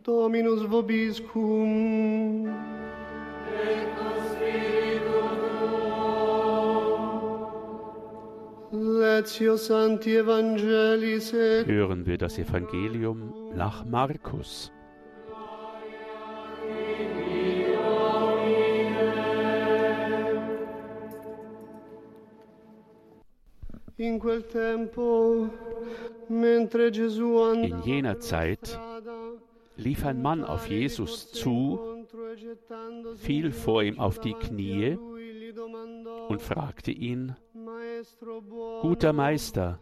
Dominus vobiscum. Lectio Sancti Evangelis Hören wir das Evangelium nach Markus. in quel tempo, mentre andava In jener Zeit lief ein Mann auf Jesus zu, fiel vor ihm auf die Knie und fragte ihn, Guter Meister,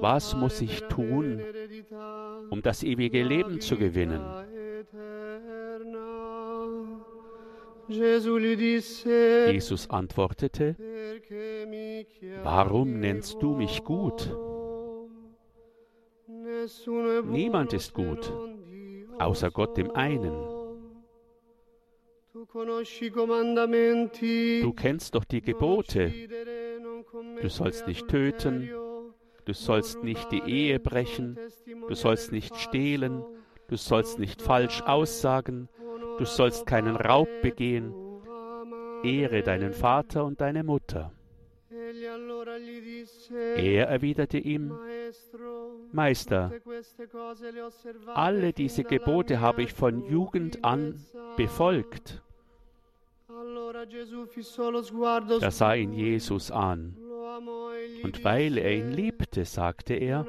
was muss ich tun, um das ewige Leben zu gewinnen? Jesus antwortete, Warum nennst du mich gut? Niemand ist gut, außer Gott dem einen. Du kennst doch die Gebote. Du sollst nicht töten, Du sollst nicht die Ehe brechen, du sollst nicht stehlen, du sollst nicht falsch aussagen, du sollst keinen Raub begehen, ehre deinen Vater und deine Mutter. Er erwiderte ihm, Meister, alle diese Gebote habe ich von Jugend an befolgt. Da sah ihn Jesus an, und weil er ihn liebte, sagte er,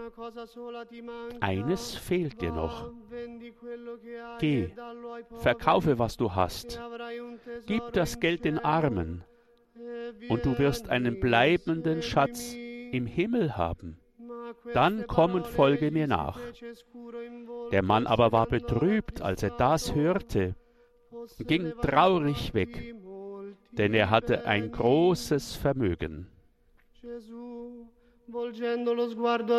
eines fehlt dir noch. Geh, Verkaufe, was du hast, gib das Geld den Armen, und du wirst einen bleibenden Schatz im Himmel haben. Dann komm und folge mir nach. Der Mann aber war betrübt, als er das hörte, ging traurig weg, denn er hatte ein großes Vermögen.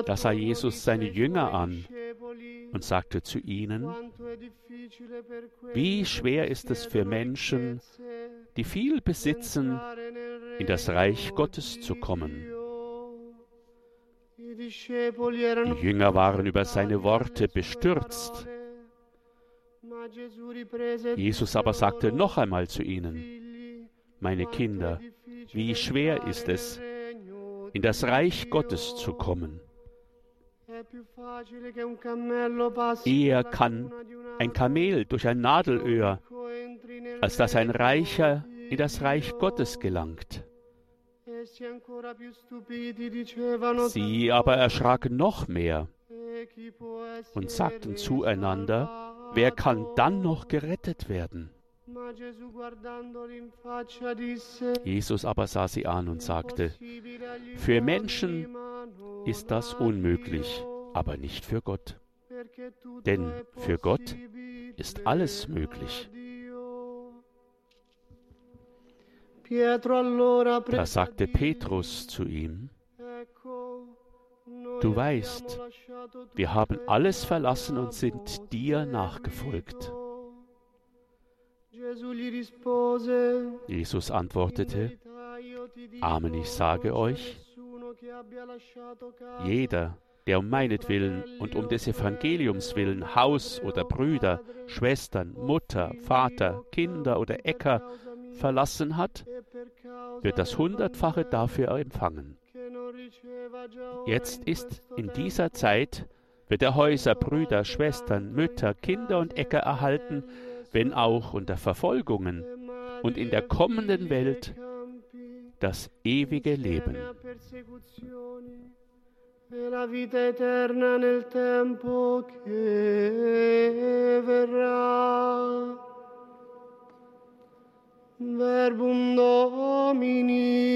Da sah Jesus seine Jünger an und sagte zu ihnen, Wie schwer ist es für Menschen, die viel besitzen, in das Reich Gottes zu kommen. Die Jünger waren über seine Worte bestürzt. Jesus aber sagte noch einmal zu ihnen, meine Kinder, wie schwer ist es, in das Reich. Gottes zu kommen. Eher kann ein Kamel durch ein Nadelöhr, als dass ein Reicher in das Reich. Gottes gelangt. Sie aber erschraken noch mehr "E und sagten zueinander, wer kann dann noch gerettet werden? Jesus aber sah sie an und sagte, "Impossibile agli für Menschen ist das unmöglich, aber nicht für Gott. denn für Gott ist alles möglich." Da sagte Petrus zu ihm, "Ecco, noi Du weißt, wir haben e alles verlassen und sind dir nachgefolgt. seguito." Gesù gli rispose, Jesus "In antwortete, Amen, ich sage euch, jeder, der um meinetwillen und um des Evangeliums willen Haus oder Brüder, Schwestern, Mutter, Vater, Kinder oder Äcker verlassen hat, wird das Hundertfache dafür empfangen. Jetzt ist in dieser Zeit, wird er Häuser, Brüder, Schwestern, Mütter, Kinder und Äcker erhalten, wenn auch unter Verfolgungen, und in der kommenden Welt das ewige Leben. E la Verbum Domini.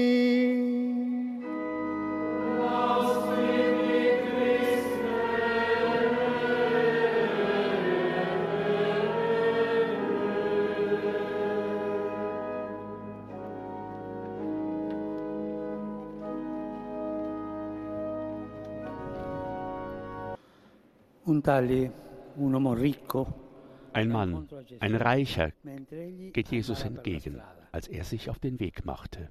Un tale, un uomo ricco, Ein Mann, ein Reicher, geht Jesus entgegen, als er sich auf den Weg machte.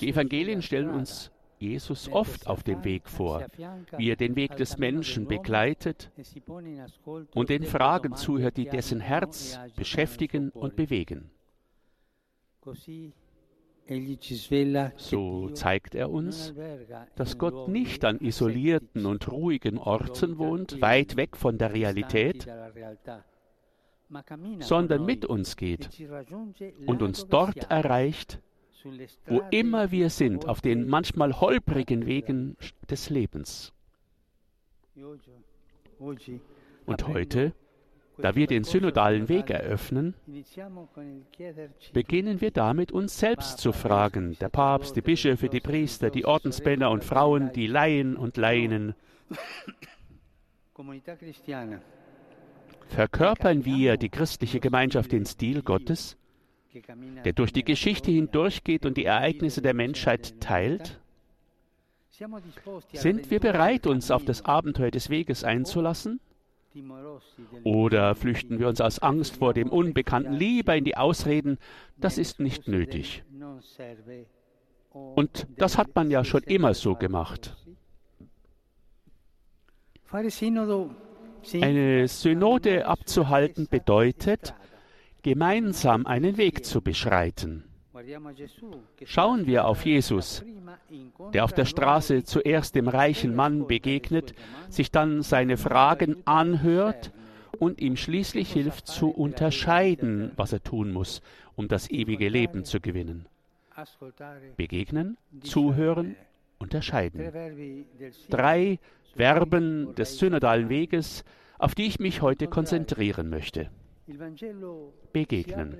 Die Evangelien stellen uns Jesus oft auf dem Weg vor, wie er den Weg des Menschen begleitet und den Fragen zuhört, die dessen Herz beschäftigen und bewegen. So zeigt er uns, dass Gott nicht an isolierten und ruhigen Orten wohnt, weit weg von der Realität, sondern mit uns geht und uns dort erreicht, wo immer wir sind, auf den manchmal holprigen Wegen des Lebens. Und heute, da wir den synodalen Weg eröffnen, beginnen wir damit, uns selbst zu fragen, der Papst, die Bischöfe, die Priester, die Ordensmänner und Frauen, die Laien und Laien, verkörpern wir, die christliche Gemeinschaft, den Stil Gottes? der durch die Geschichte hindurchgeht und die Ereignisse der Menschheit teilt? Sind wir bereit, uns auf das Abenteuer des Weges einzulassen? Oder flüchten wir uns aus Angst vor dem Unbekannten lieber in die Ausreden, das ist nicht nötig? Und das hat man ja schon immer so gemacht. Eine Synode abzuhalten bedeutet, gemeinsam einen Weg zu beschreiten. Schauen wir auf Jesus, der auf der Straße zuerst dem reichen Mann begegnet, sich dann seine Fragen anhört und ihm schließlich hilft zu unterscheiden, was er tun muss, um das ewige Leben zu gewinnen. Begegnen, zuhören, unterscheiden. Drei Verben des synodalen Weges, auf die ich mich heute konzentrieren möchte begegnen.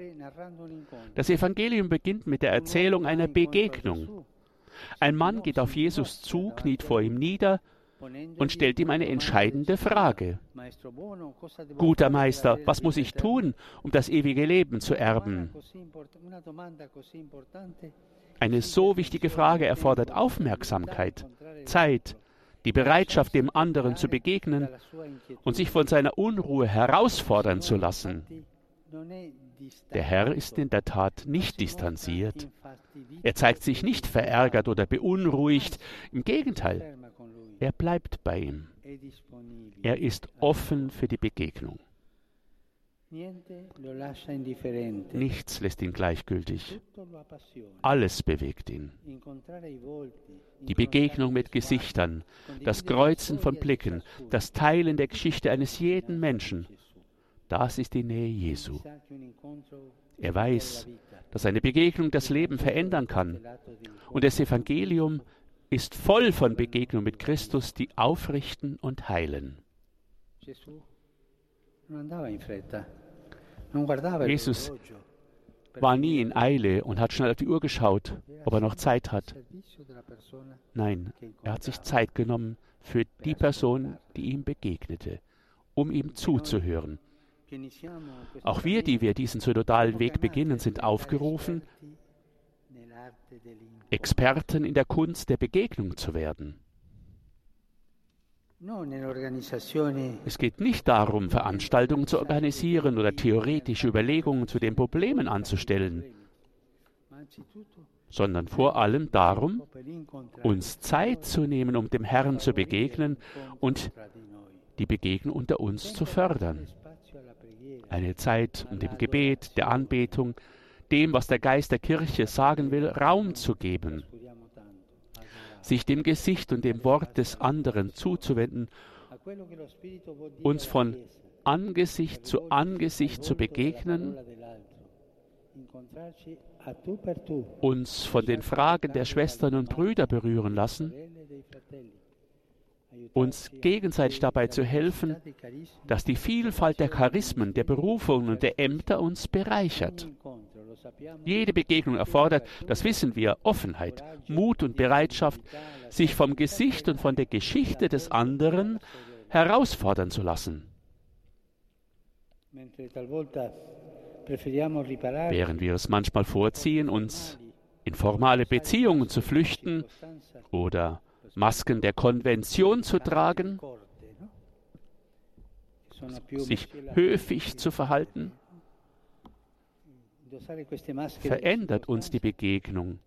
Das Evangelium beginnt mit der Erzählung einer Begegnung. Ein Mann geht auf Jesus zu, kniet vor ihm nieder und stellt ihm eine entscheidende Frage. Guter Meister, was muss ich tun, um das ewige Leben zu erben? Eine so wichtige Frage erfordert Aufmerksamkeit, Zeit, die Bereitschaft, dem anderen zu begegnen und sich von seiner Unruhe herausfordern zu lassen. Der Herr ist in der Tat nicht distanziert. Er zeigt sich nicht verärgert oder beunruhigt. Im Gegenteil, er bleibt bei ihm. Er ist offen für die Begegnung. Nichts lässt ihn gleichgültig. Alles bewegt ihn. Die Begegnung mit Gesichtern, das Kreuzen von Blicken, das Teilen der Geschichte eines jeden Menschen, das ist die Nähe Jesu. Er weiß, dass eine Begegnung das Leben verändern kann. Und das Evangelium ist voll von Begegnungen mit Christus, die aufrichten und heilen. Jesus war nie in Eile und hat schnell auf die Uhr geschaut, ob er noch Zeit hat. Nein, er hat sich Zeit genommen für die Person, die ihm begegnete, um ihm zuzuhören. Auch wir, die wir diesen synodalen Weg beginnen, sind aufgerufen, Experten in der Kunst der Begegnung zu werden. Es geht nicht darum, Veranstaltungen zu organisieren oder theoretische Überlegungen zu den Problemen anzustellen, sondern vor allem darum, uns Zeit zu nehmen, um dem Herrn zu begegnen und die Begegnung unter uns zu fördern. Eine Zeit, um dem Gebet, der Anbetung, dem, was der Geist der Kirche sagen will, Raum zu geben sich dem Gesicht und dem Wort des anderen zuzuwenden, uns von Angesicht zu Angesicht zu begegnen, uns von den Fragen der Schwestern und Brüder berühren lassen, uns gegenseitig dabei zu helfen, dass die Vielfalt der Charismen, der Berufungen und der Ämter uns bereichert. Jede Begegnung erfordert, das wissen wir, Offenheit, Mut und Bereitschaft, sich vom Gesicht und von der Geschichte des anderen herausfordern zu lassen. Während wir es manchmal vorziehen, uns in formale Beziehungen zu flüchten oder Masken der Konvention zu tragen, sich höfig zu verhalten, verändert uns die Begegnung.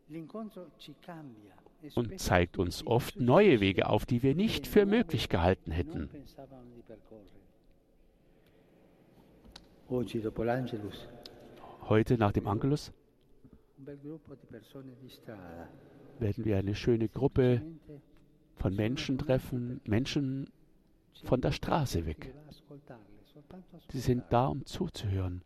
und zeigt uns oft neue Wege auf, die wir nicht für möglich gehalten hätten. Heute nach dem Angelus werden wir eine schöne Gruppe von Menschen treffen, Menschen von der Straße weg. Sie sind da, um zuzuhören.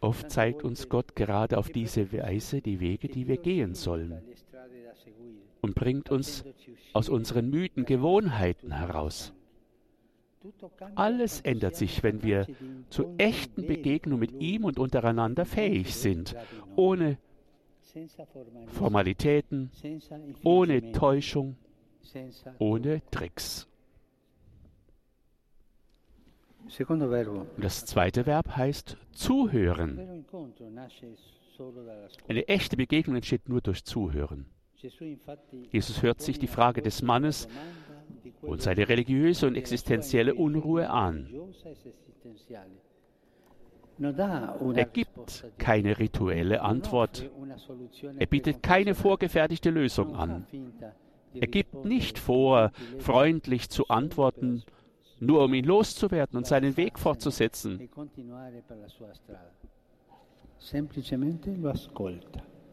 Oft zeigt uns Gott gerade auf diese Weise die Wege, die wir gehen sollen und bringt uns aus unseren müden Gewohnheiten heraus. Alles ändert sich, wenn wir zu echten Begegnungen mit ihm und untereinander fähig sind, ohne Formalitäten, ohne Täuschung, ohne Tricks. Das zweite Verb heißt zuhören. Eine echte Begegnung entsteht nur durch Zuhören. Jesus hört sich die Frage des Mannes und seine religiöse und existenzielle Unruhe an. Er gibt keine rituelle Antwort. Er bietet keine vorgefertigte Lösung an. Er gibt nicht vor, freundlich zu antworten, nur um ihn loszuwerden und seinen Weg fortzusetzen.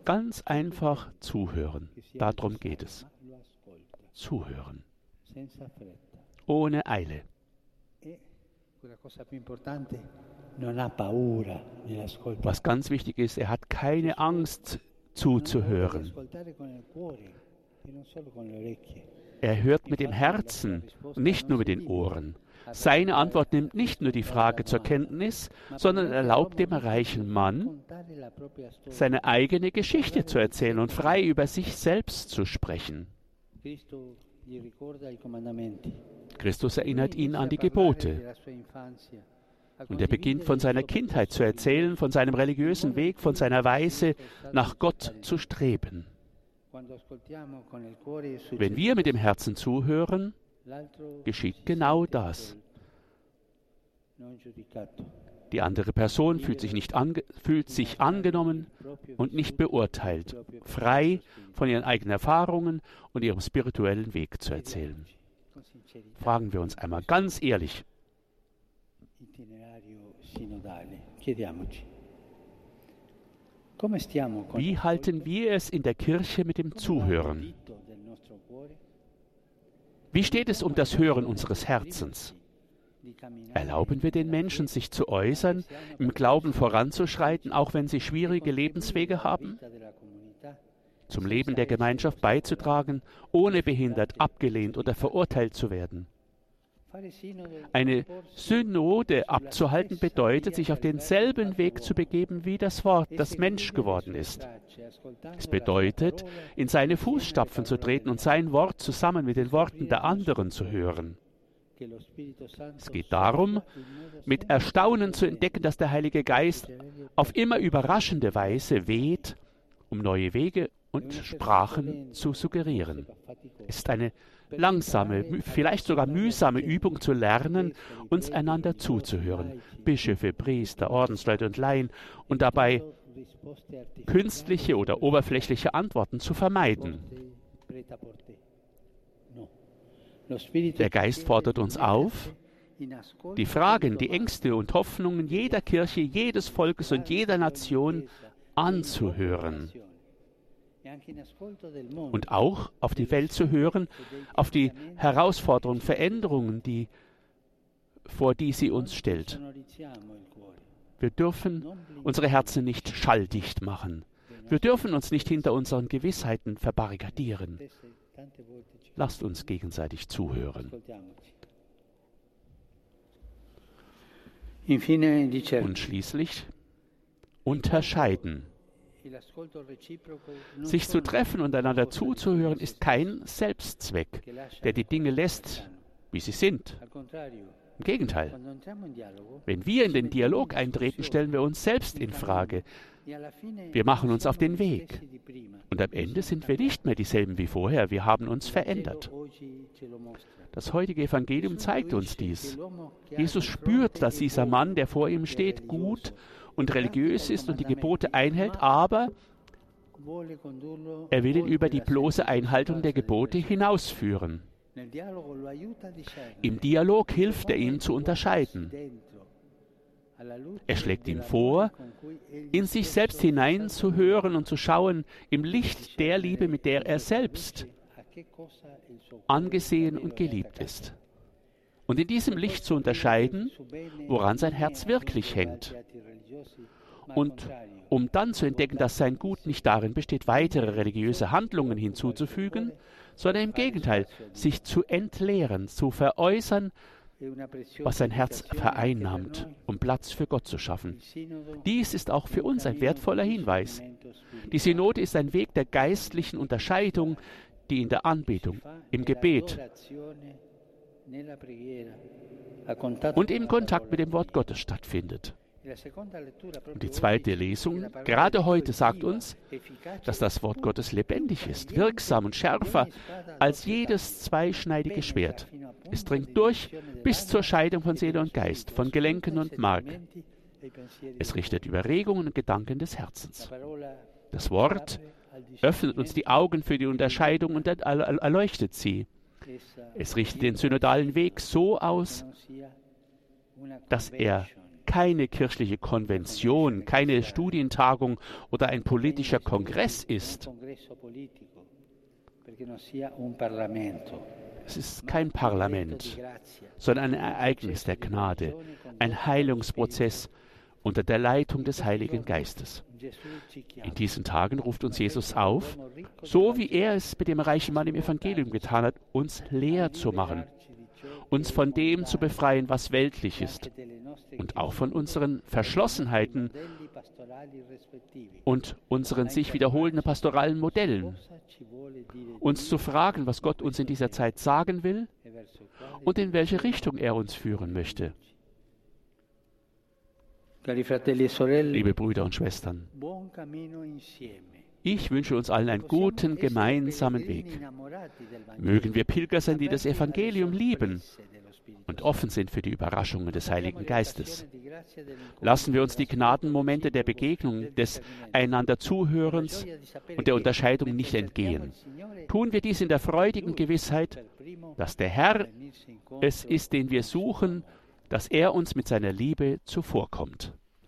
Ganz einfach zuhören. Darum geht es. Zuhören. Ohne Eile. Was ganz wichtig ist, er hat keine Angst zuzuhören. Er hört mit dem Herzen nicht nur mit den Ohren. Seine Antwort nimmt nicht nur die Frage zur Kenntnis, sondern erlaubt dem reichen Mann, seine eigene Geschichte zu erzählen und frei über sich selbst zu sprechen. Christus erinnert ihn an die Gebote. Und er beginnt von seiner Kindheit zu erzählen, von seinem religiösen Weg, von seiner Weise, nach Gott zu streben. Wenn wir mit dem Herzen zuhören, geschieht genau das. Die andere Person fühlt sich, nicht fühlt sich angenommen und nicht beurteilt, frei von ihren eigenen Erfahrungen und ihrem spirituellen Weg zu erzählen. Fragen wir uns einmal ganz ehrlich. Wie halten wir es in der Kirche mit dem Zuhören? Wie steht es um das Hören unseres Herzens? Erlauben wir den Menschen, sich zu äußern, im Glauben voranzuschreiten, auch wenn sie schwierige Lebenswege haben? Zum Leben der Gemeinschaft beizutragen, ohne behindert, abgelehnt oder verurteilt zu werden? Eine Synode abzuhalten bedeutet, sich auf denselben Weg zu begeben wie das Wort, das Mensch geworden ist. Es bedeutet, in seine Fußstapfen zu treten und sein Wort zusammen mit den Worten der anderen zu hören. Es geht darum, mit Erstaunen zu entdecken, dass der Heilige Geist auf immer überraschende Weise weht, um neue Wege und Sprachen zu suggerieren. Es ist eine langsame, vielleicht sogar mühsame Übung zu lernen, uns einander zuzuhören. Bischöfe, Priester, Ordensleute und Laien und dabei künstliche oder oberflächliche Antworten zu vermeiden. Der Geist fordert uns auf, die Fragen, die Ängste und Hoffnungen jeder Kirche, jedes Volkes und jeder Nation anzuhören und auch auf die Welt zu hören, auf die Herausforderungen, Veränderungen, die, vor die sie uns stellt. Wir dürfen unsere Herzen nicht schalldicht machen. Wir dürfen uns nicht hinter unseren Gewissheiten verbarrikadieren. Lasst uns gegenseitig zuhören. Und schließlich unterscheiden. Sich zu treffen und einander zuzuhören ist kein Selbstzweck, der die Dinge lässt, wie sie sind. Im Gegenteil. Wenn wir in den Dialog eintreten, stellen wir uns selbst in Frage. e Wir machen uns auf den Weg. Und am Ende sind wir nicht mehr dieselben wie vorher. Wir haben uns verändert. Das heutige Evangelium zeigt uns dies. Jesus spürt, dass dieser Mann, der vor ihm steht, gut und religiös ist und die Gebote einhält, aber er will ihn über die bloße Einhaltung der Gebote hinausführen. Im Dialog hilft er ihm zu unterscheiden. Er schlägt ihm vor, in sich selbst hineinzuhören und zu schauen, im Licht der Liebe, mit der er selbst angesehen und geliebt ist. Und in diesem Licht zu unterscheiden, woran sein Herz wirklich hängt. Und um dann zu entdecken, dass sein Gut nicht darin besteht, weitere religiöse Handlungen hinzuzufügen, sondern im Gegenteil, sich zu entleeren, zu veräußern, was sein Herz vereinnahmt, um Platz für Gott zu schaffen. Dies ist auch für uns ein wertvoller Hinweis. Die Synode ist ein Weg der geistlichen Unterscheidung, die in der Anbetung, im Gebet und im Kontakt mit dem Wort Gottes stattfindet. Und die zweite Lesung, gerade heute, sagt uns, dass das Wort Gottes lebendig ist, wirksam und schärfer als jedes zweischneidige Schwert. Es dringt durch bis zur Scheidung von Seele und Geist, von Gelenken und Mark. Es richtet Überregungen und Gedanken des Herzens. Das Wort öffnet uns die Augen für die Unterscheidung und er- er- erleuchtet sie. Es richtet den synodalen Weg so aus, dass er keine kirchliche Konvention, keine Studientagung oder ein politischer Kongress ist. Es ist kein Parlament, sondern ein Ereignis der Gnade, ein Heilungsprozess unter der Leitung des Heiligen Geistes. In diesen Tagen ruft uns Jesus auf, so wie er es mit dem reichen Mann im Evangelium getan hat, uns leer zu machen, uns von dem zu befreien, was weltlich ist, und auch von unseren Verschlossenheiten und unseren sich wiederholenden pastoralen Modellen, uns zu fragen, was Gott uns in dieser Zeit sagen will und in welche Richtung er uns führen möchte. Liebe Brüder und Schwestern, ich wünsche uns allen einen guten gemeinsamen Weg. Mögen wir Pilger sein, die das Evangelium lieben und offen sind für die Überraschungen des Heiligen Geistes. Lassen wir uns die Gnadenmomente der Begegnung, des einander Zuhörens und der Unterscheidung nicht entgehen. Tun wir dies in der freudigen Gewissheit, dass der Herr es ist, den wir suchen, dass er uns mit seiner Liebe zuvorkommt.